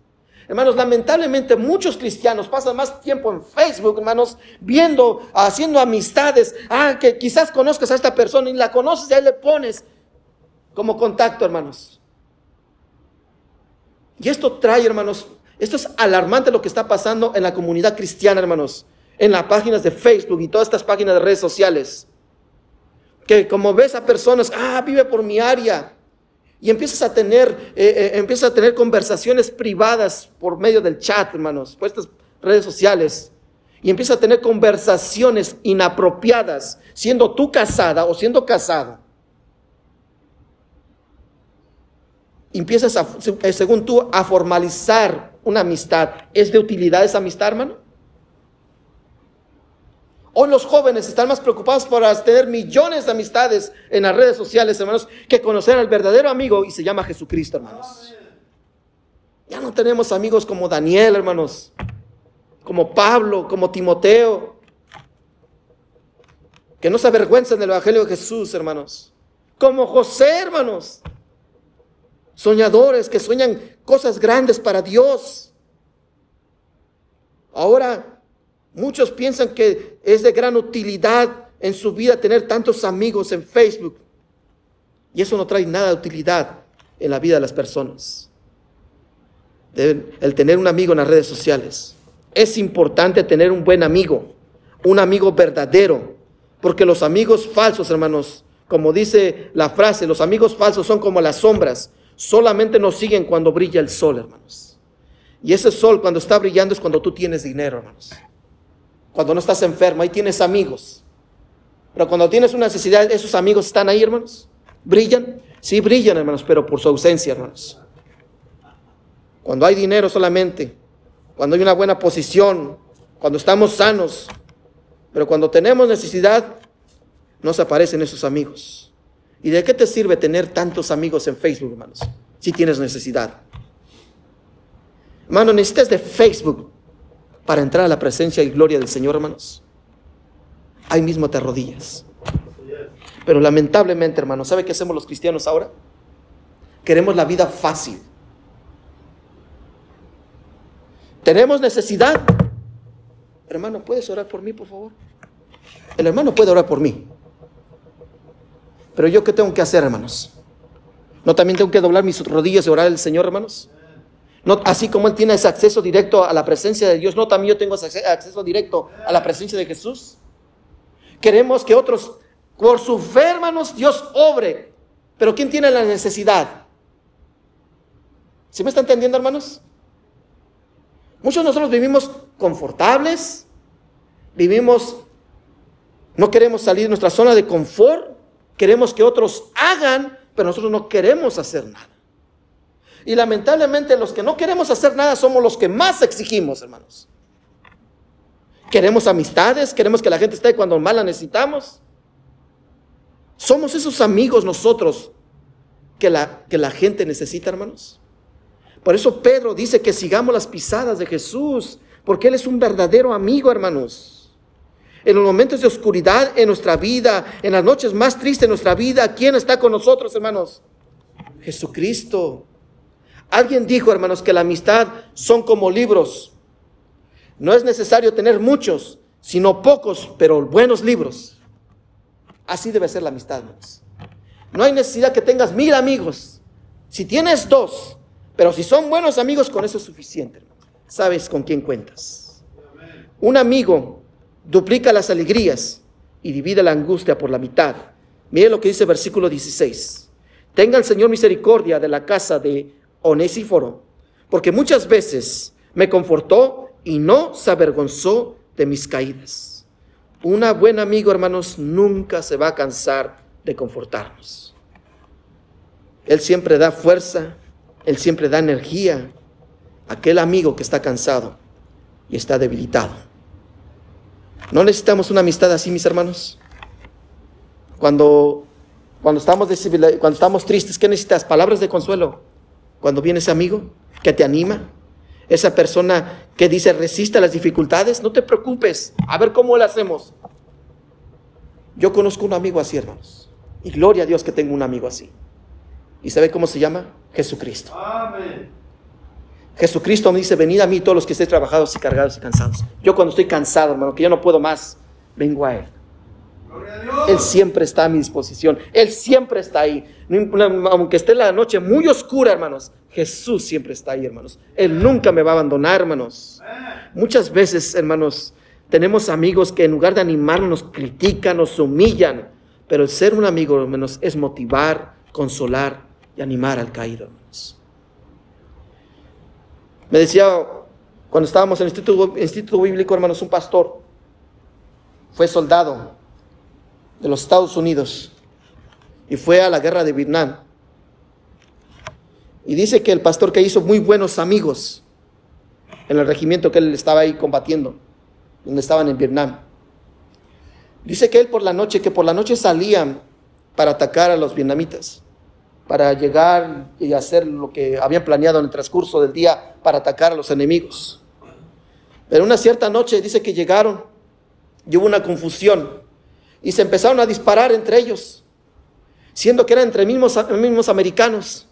S2: Hermanos, lamentablemente muchos cristianos pasan más tiempo en Facebook, hermanos, viendo, haciendo amistades. Ah, que quizás conozcas a esta persona y la conoces y ahí le pones como contacto, hermanos. Y esto trae, hermanos, esto es alarmante lo que está pasando en la comunidad cristiana, hermanos. en las páginas de Facebook y todas estas páginas de redes sociales. Que como ves a personas, ah, vive por mi área. Y empiezas a tener, eh, eh, empiezas a tener conversaciones privadas por medio del chat, hermanos, por estas redes sociales. Y empiezas a tener conversaciones inapropiadas, siendo tú casada o siendo casado. Empiezas, a, eh, según tú, a formalizar una amistad. ¿Es de utilidad esa amistad, hermano? Hoy los jóvenes están más preocupados por tener millones de amistades en las redes sociales, hermanos, que conocer al verdadero amigo y se llama Jesucristo, hermanos. Ya no tenemos amigos como Daniel, hermanos, como Pablo, como Timoteo, que no se avergüenzan del Evangelio de Jesús, hermanos, como José, hermanos, soñadores que sueñan cosas grandes para Dios. Ahora Muchos piensan que es de gran utilidad en su vida tener tantos amigos en Facebook. Y eso no trae nada de utilidad en la vida de las personas. El tener un amigo en las redes sociales. Es importante tener un buen amigo, un amigo verdadero, porque los amigos falsos, hermanos, como dice la frase, los amigos falsos son como las sombras, solamente nos siguen cuando brilla el sol, hermanos. Y ese sol cuando está brillando es cuando tú tienes dinero, hermanos cuando no estás enfermo, ahí tienes amigos. Pero cuando tienes una necesidad, esos amigos están ahí, hermanos. ¿Brillan? Sí, brillan, hermanos, pero por su ausencia, hermanos. Cuando hay dinero solamente, cuando hay una buena posición, cuando estamos sanos, pero cuando tenemos necesidad, no se aparecen esos amigos. ¿Y de qué te sirve tener tantos amigos en Facebook, hermanos? Si tienes necesidad. Hermano, necesitas de Facebook para entrar a la presencia y gloria del Señor, hermanos, ahí mismo te arrodillas. Pero lamentablemente, hermanos, ¿sabe qué hacemos los cristianos ahora? Queremos la vida fácil. Tenemos necesidad. Hermano, ¿puedes orar por mí, por favor? El hermano puede orar por mí. Pero yo qué tengo que hacer, hermanos? ¿No también tengo que doblar mis rodillas y orar al Señor, hermanos? No, así como Él tiene ese acceso directo a la presencia de Dios, no también yo tengo ese acceso directo a la presencia de Jesús. Queremos que otros, por su fe, hermanos, Dios obre. Pero ¿quién tiene la necesidad? ¿Sí me está entendiendo, hermanos? Muchos de nosotros vivimos confortables, vivimos, no queremos salir de nuestra zona de confort, queremos que otros hagan, pero nosotros no queremos hacer nada. Y lamentablemente los que no queremos hacer nada somos los que más exigimos, hermanos. Queremos amistades, queremos que la gente esté cuando más la necesitamos. Somos esos amigos nosotros que la, que la gente necesita, hermanos. Por eso Pedro dice que sigamos las pisadas de Jesús, porque Él es un verdadero amigo, hermanos. En los momentos de oscuridad en nuestra vida, en las noches más tristes de nuestra vida, ¿quién está con nosotros, hermanos? Jesucristo. Alguien dijo, hermanos, que la amistad son como libros. No es necesario tener muchos, sino pocos, pero buenos libros. Así debe ser la amistad, hermanos. No hay necesidad que tengas mil amigos. Si tienes dos, pero si son buenos amigos, con eso es suficiente. Sabes con quién cuentas. Un amigo duplica las alegrías y divide la angustia por la mitad. Mire lo que dice el versículo 16. Tenga el Señor misericordia de la casa de Onesíforo, porque muchas veces me confortó y no se avergonzó de mis caídas. Un buen amigo, hermanos, nunca se va a cansar de confortarnos. Él siempre da fuerza, Él siempre da energía a aquel amigo que está cansado y está debilitado. ¿No necesitamos una amistad así, mis hermanos? Cuando, cuando, estamos, cuando estamos tristes, ¿qué necesitas? Palabras de consuelo cuando viene ese amigo que te anima, esa persona que dice resiste a las dificultades, no te preocupes, a ver cómo lo hacemos. Yo conozco un amigo así, hermanos, y gloria a Dios que tengo un amigo así. ¿Y sabe cómo se llama? Jesucristo. Amén. Jesucristo me dice, venid a mí todos los que estéis trabajados y cargados y cansados. Yo cuando estoy cansado, hermano, que yo no puedo más, vengo a Él. Él siempre está a mi disposición. Él siempre está ahí. Aunque esté la noche muy oscura, hermanos, Jesús siempre está ahí, hermanos. Él nunca me va a abandonar, hermanos. Muchas veces, hermanos, Tenemos amigos que en lugar de animarnos nos critican, nos humillan. Pero el ser un amigo, hermanos, es motivar, consolar y animar al caído, hermanos. Me decía cuando estábamos en el Instituto, Instituto Bíblico, hermanos, un pastor fue soldado de los Estados Unidos y fue a la guerra de Vietnam. Y dice que el pastor que hizo muy buenos amigos en el regimiento que él estaba ahí combatiendo, donde estaban en Vietnam. Dice que él por la noche, que por la noche salían para atacar a los vietnamitas, para llegar y hacer lo que habían planeado en el transcurso del día para atacar a los enemigos. Pero una cierta noche dice que llegaron y hubo una confusión y se empezaron a disparar entre ellos, siendo que eran entre mismos, mismos americanos.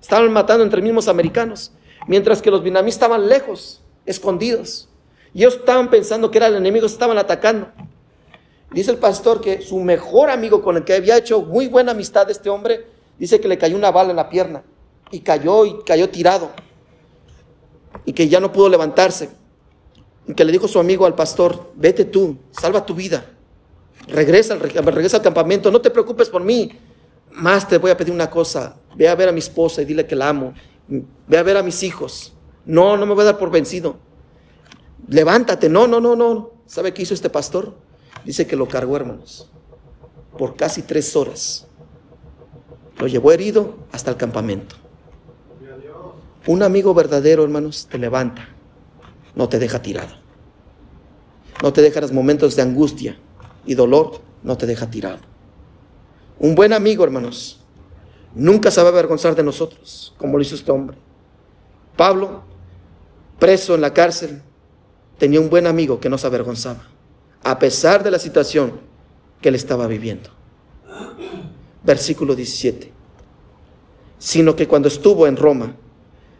S2: Estaban matando entre mismos americanos, mientras que los vietnamitas estaban lejos, escondidos. Y ellos estaban pensando que era el enemigo, estaban atacando. Dice el pastor que su mejor amigo con el que había hecho muy buena amistad este hombre, dice que le cayó una bala en la pierna y cayó y cayó tirado y que ya no pudo levantarse. Y que le dijo su amigo al pastor, vete tú, salva tu vida, regresa, regresa al campamento, no te preocupes por mí, más te voy a pedir una cosa, ve a ver a mi esposa y dile que la amo, ve a ver a mis hijos, no, no me voy a dar por vencido, levántate, no, no, no, no, ¿sabe qué hizo este pastor? Dice que lo cargó, hermanos, por casi tres horas. Lo llevó herido hasta el campamento. Un amigo verdadero, hermanos, te levanta, no te deja tirado. No te deja los momentos de angustia y dolor, no te deja tirado. Un buen amigo, hermanos, nunca se va a avergonzar de nosotros, como lo hizo este hombre. Pablo, preso en la cárcel, tenía un buen amigo que no se avergonzaba a pesar de la situación que él estaba viviendo. Versículo 17. Sino que cuando estuvo en Roma,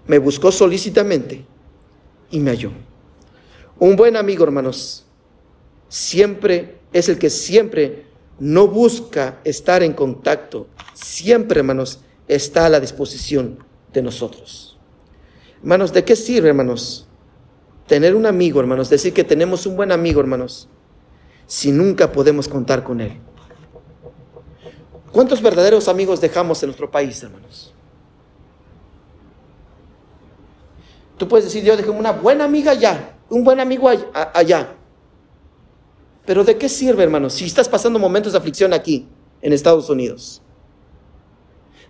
S2: me buscó solícitamente y me halló. Un buen amigo, hermanos, siempre es el que siempre no busca estar en contacto, siempre, hermanos, está a la disposición de nosotros. Hermanos, ¿de qué sirve, hermanos? Tener un amigo, hermanos, decir que tenemos un buen amigo, hermanos, si nunca podemos contar con Él? ¿Cuántos verdaderos amigos dejamos en nuestro país, hermanos? Tú puedes decir, yo dejé una buena amiga allá, un buen amigo allá. Pero ¿de qué sirve, hermanos, si estás pasando momentos de aflicción aquí, en Estados Unidos?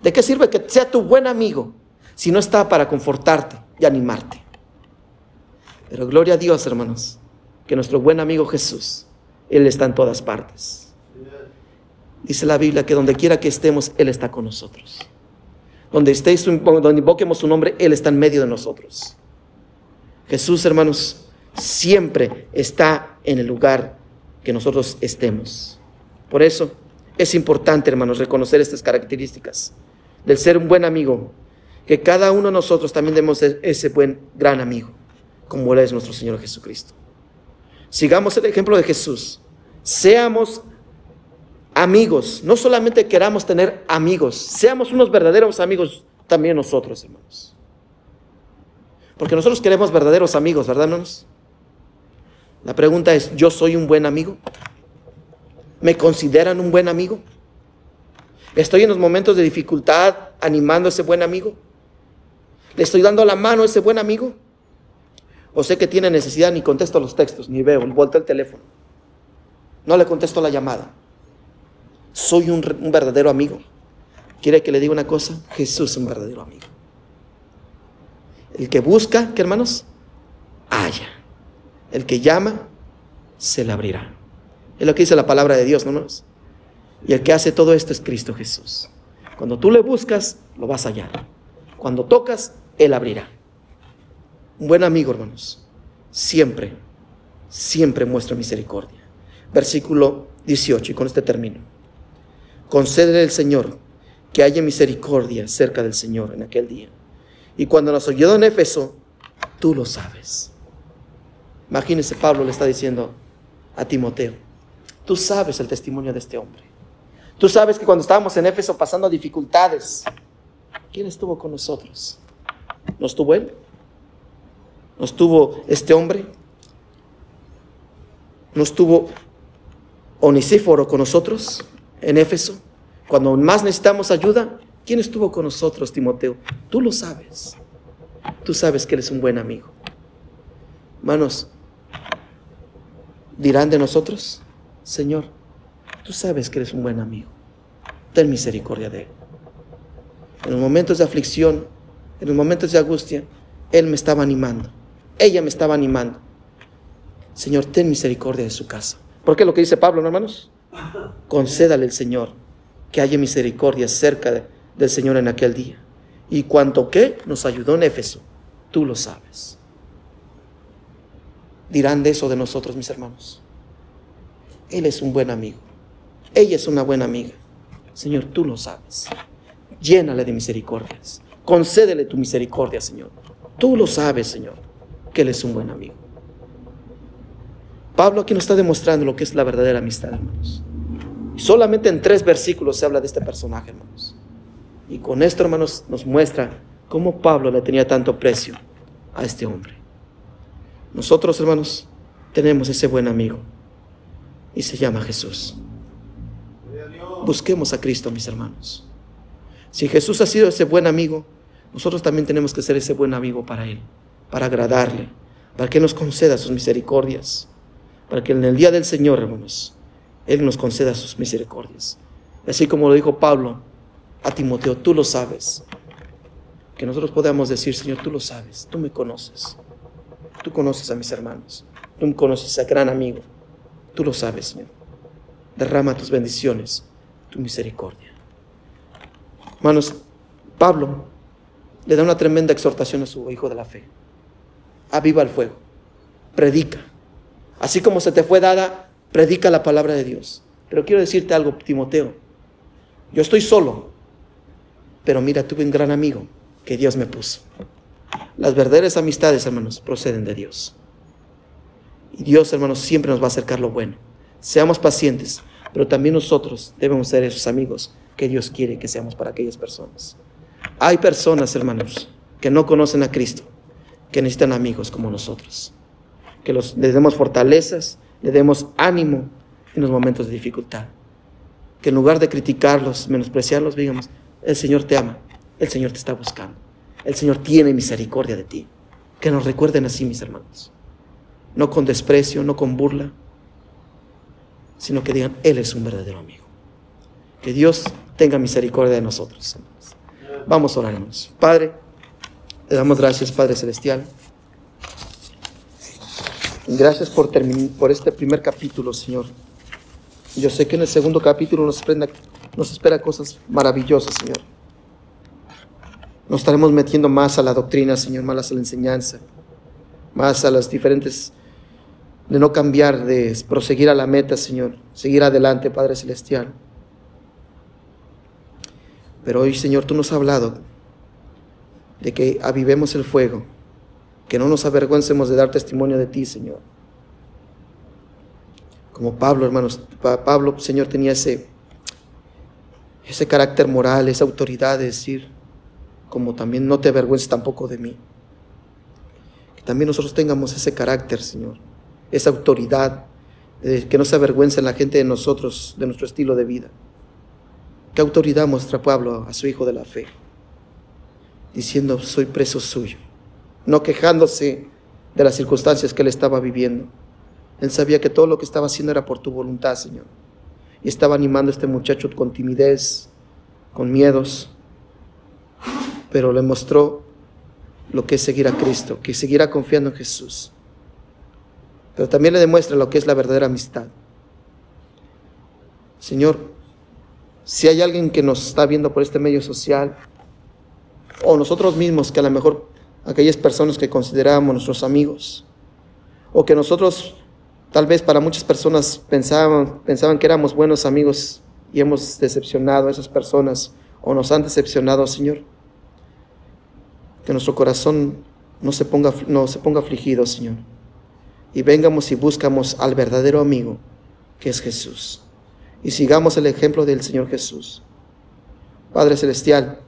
S2: ¿De qué sirve que sea tu buen amigo si no está para confortarte y animarte? Pero gloria a Dios, hermanos, que nuestro buen amigo Jesús él está en todas partes. Dice la Biblia que donde quiera que estemos, Él está con nosotros. Donde estéis, donde invoquemos su nombre, Él está en medio de nosotros. Jesús, hermanos, siempre está en el lugar que nosotros estemos. Por eso es importante, hermanos, reconocer estas características del ser un buen amigo, que cada uno de nosotros también demos ser ese buen, gran amigo, como Él es nuestro Señor Jesucristo. Sigamos el ejemplo de Jesús seamos amigos, no solamente queramos tener amigos, seamos unos verdaderos amigos también nosotros, hermanos. Porque nosotros queremos verdaderos amigos, ¿verdad, hermanos? La pregunta es, ¿yo soy un buen amigo? ¿Me consideran un buen amigo? ¿Estoy en los momentos de dificultad animando a ese buen amigo? ¿Le estoy dando la mano a ese buen amigo? ¿O sé que tiene necesidad ni contesto los textos, ni veo, vuelto el teléfono? No le contesto la llamada. Soy un, verdadero amigo. ¿Quiere que le diga una cosa? Jesús es un verdadero amigo. El que busca, ¿qué hermanos? Haya. El que llama, se le abrirá. Es lo que dice la palabra de Dios, ¿no, hermanos? Y el que hace todo esto es Cristo Jesús. Cuando tú le buscas, lo vas a hallar. Cuando tocas, Él abrirá. Un buen amigo, hermanos, siempre, siempre muestra misericordia versículo 18, y con este término. Concede el Señor que haya misericordia cerca del Señor en aquel día. Y cuando nos oyó en Éfeso, tú lo sabes. Imagínese, Pablo le está diciendo a Timoteo, tú sabes el testimonio de este hombre. Tú sabes que cuando estábamos en Éfeso pasando dificultades, ¿quién estuvo con nosotros? ¿No estuvo él? ¿No estuvo este hombre? ¿No estuvo Onisíforo con nosotros en Éfeso? Cuando más necesitamos ayuda, ¿quién estuvo con nosotros, Timoteo? Tú lo sabes. Tú sabes que eres un buen amigo. Hermanos, dirán de nosotros, Señor, tú sabes que eres un buen amigo. Ten misericordia de él. En los momentos de aflicción, en los momentos de angustia, él me estaba animando. Ella me estaba animando. Señor, ten misericordia de su casa. ¿Por qué lo que dice Pablo, hermanos? Concédale el Señor que haya misericordia cerca del Señor en aquel día. Y cuanto que nos ayudó en Éfeso, tú lo sabes. Dirán de eso de nosotros, mis hermanos. Él es un buen amigo. Ella es una buena amiga. Señor, tú lo sabes. Llénale de misericordias. Concédele tu misericordia, Señor. Tú lo sabes, Señor, que Él es un buen amigo. Pablo aquí nos está demostrando lo que es la verdadera amistad, hermanos. Solamente en tres versículos se habla de este personaje, hermanos. Y con esto, hermanos, nos muestra cómo Pablo le tenía tanto precio a este hombre. Nosotros, hermanos, tenemos ese buen amigo y se llama Jesús. Busquemos a Cristo, mis hermanos. Si Jesús ha sido ese buen amigo, nosotros también tenemos que ser ese buen amigo para Él, para agradarle, para que nos conceda sus misericordias, para que en el día del Señor, hermanos, Él nos conceda sus misericordias. Así como lo dijo Pablo a Timoteo, tú lo sabes. Que nosotros podamos decir, Señor, tú lo sabes, tú me conoces. Tú conoces a mis hermanos, tú me conoces a gran amigo. Tú lo sabes, Señor. Derrama tus bendiciones, tu misericordia. Hermanos, Pablo le da una tremenda exhortación a su hijo de la fe. Aviva el fuego, predica. Así como se te fue dada, predica la palabra de Dios. Pero quiero decirte algo, Timoteo. Yo estoy solo, pero mira, tuve un gran amigo que Dios me puso. Las verdaderas amistades, hermanos, proceden de Dios. Y Dios, hermanos, siempre nos va a acercar lo bueno. Seamos pacientes, pero también nosotros debemos ser esos amigos que Dios quiere que seamos para aquellas personas. Hay personas, hermanos, que no conocen a Cristo, que necesitan amigos como nosotros. Que les demos fortalezas, le demos ánimo en los momentos de dificultad. Que en lugar de criticarlos, menospreciarlos, digamos, el Señor te ama, el Señor te está buscando, el Señor tiene misericordia de ti. Que nos recuerden así, mis hermanos. No con desprecio, no con burla, sino que digan, Él es un verdadero amigo. Que Dios tenga misericordia de nosotros. Vamos a orar, hermanos. Padre, te damos gracias, Padre Celestial. Gracias por, por este primer capítulo, Señor. Yo sé que en el segundo capítulo nos, nos espera cosas maravillosas, Señor. Nos estaremos metiendo más a la doctrina, Señor, más a la enseñanza, más a las diferentes, de no cambiar, de proseguir a la meta, Señor, seguir adelante, Padre Celestial. Pero hoy, Señor, tú nos has hablado de que avivemos el fuego, que no nos avergüencemos de dar testimonio de ti, Señor. Como Pablo, hermanos, Pablo, Señor, tenía ese, ese carácter moral, esa autoridad de decir, como también no te avergüences tampoco de mí. Que también nosotros tengamos ese carácter, Señor, esa autoridad, que no se avergüence la gente de nosotros, de nuestro estilo de vida. ¿Qué autoridad muestra Pablo a su hijo de la fe? Diciendo, soy preso suyo, no quejándose de las circunstancias que él estaba viviendo. Él sabía que todo lo que estaba haciendo era por tu voluntad, Señor. Y estaba animando a este muchacho con timidez, con miedos, pero le mostró lo que es seguir a Cristo, que seguirá confiando en Jesús. Pero también le demuestra lo que es la verdadera amistad. Señor, si hay alguien que nos está viendo por este medio social, o nosotros mismos, que a lo mejor aquellas personas que considerábamos nuestros amigos, o que nosotros tal vez para muchas personas pensaban, pensaban que éramos buenos amigos y hemos decepcionado a esas personas, o nos han decepcionado, Señor, que nuestro corazón no se ponga, no se ponga afligido, Señor, y vengamos y buscamos al verdadero amigo, que es Jesús y sigamos el ejemplo del Señor Jesús. Padre Celestial,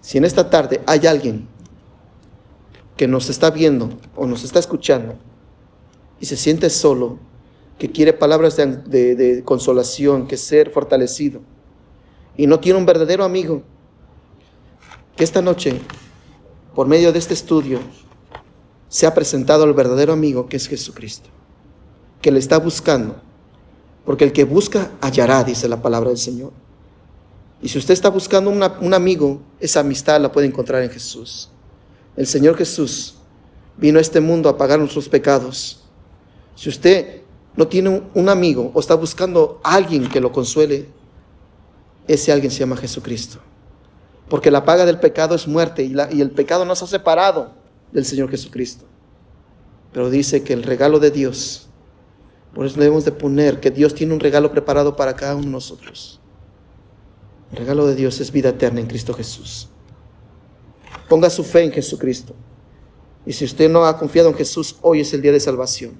S2: si en esta tarde hay alguien que nos está viendo o nos está escuchando y se siente solo que quiere palabras de, de consolación, que ser fortalecido, y no tiene un verdadero amigo, que esta noche, por medio de este estudio, se ha presentado al verdadero amigo que es Jesucristo, que le está buscando, porque el que busca hallará, dice la palabra del Señor. Y si usted está buscando un amigo, esa amistad la puede encontrar en Jesús. El Señor Jesús vino a este mundo a pagar nuestros pecados. Si usted no tiene un amigo o está buscando a alguien que lo consuele, ese alguien se llama Jesucristo. Porque la paga del pecado es muerte y, y el pecado nos ha separado del Señor Jesucristo. Pero dice que el regalo de Dios, por eso debemos de poner que Dios tiene un regalo preparado para cada uno de nosotros. El regalo de Dios es vida eterna en Cristo Jesús. Ponga su fe en Jesucristo. Y si usted no ha confiado en Jesús, hoy es el día de salvación.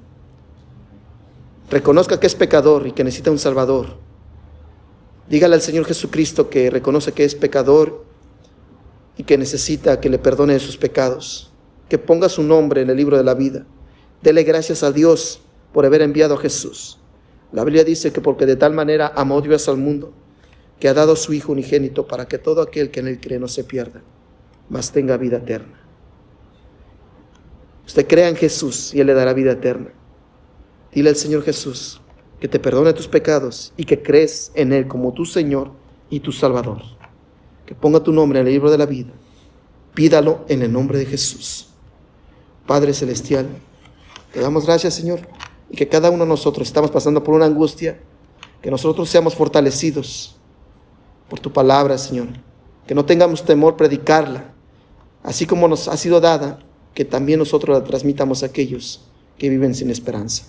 S2: Reconozca que es pecador y que necesita un Salvador. Dígale al Señor Jesucristo que reconoce que es pecador y que necesita que le perdone sus pecados. Que ponga su nombre en el libro de la vida. Dele gracias a Dios por haber enviado a Jesús. La Biblia dice que porque de tal manera amó Dios al mundo que ha dado su Hijo unigénito para que todo aquel que en él cree no se pierda, mas tenga vida eterna. Usted crea en Jesús y Él le dará vida eterna. Dile al Señor Jesús que te perdone tus pecados y que crees en Él como tu Señor y tu Salvador. Que ponga tu nombre en el libro de la vida. Pídalo en el nombre de Jesús. Padre Celestial, te damos gracias, Señor, y que cada uno de nosotros estamos pasando por una angustia, que nosotros seamos fortalecidos por tu palabra, Señor. Que no tengamos temor predicarla, así como nos ha sido dada, que también nosotros la transmitamos a aquellos que viven sin esperanza.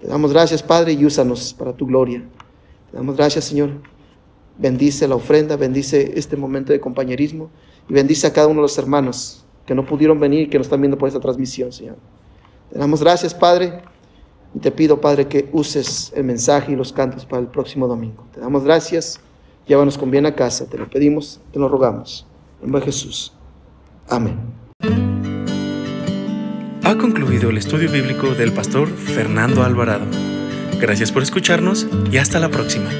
S2: Te damos gracias, Padre, y úsanos para tu gloria. Te damos gracias, Señor. Bendice la ofrenda, bendice este momento de compañerismo y bendice a cada uno de los hermanos que no pudieron venir y que nos están viendo por esta transmisión, Señor. Te damos gracias, Padre, y te pido, Padre, que uses el mensaje y los cantos para el próximo domingo. Te damos gracias. Llévanos con bien a casa, te lo pedimos, te lo rogamos. En nombre de Jesús. Amén.
S1: Ha concluido el estudio bíblico del pastor Fernando Alvarado. Gracias por escucharnos y hasta la próxima.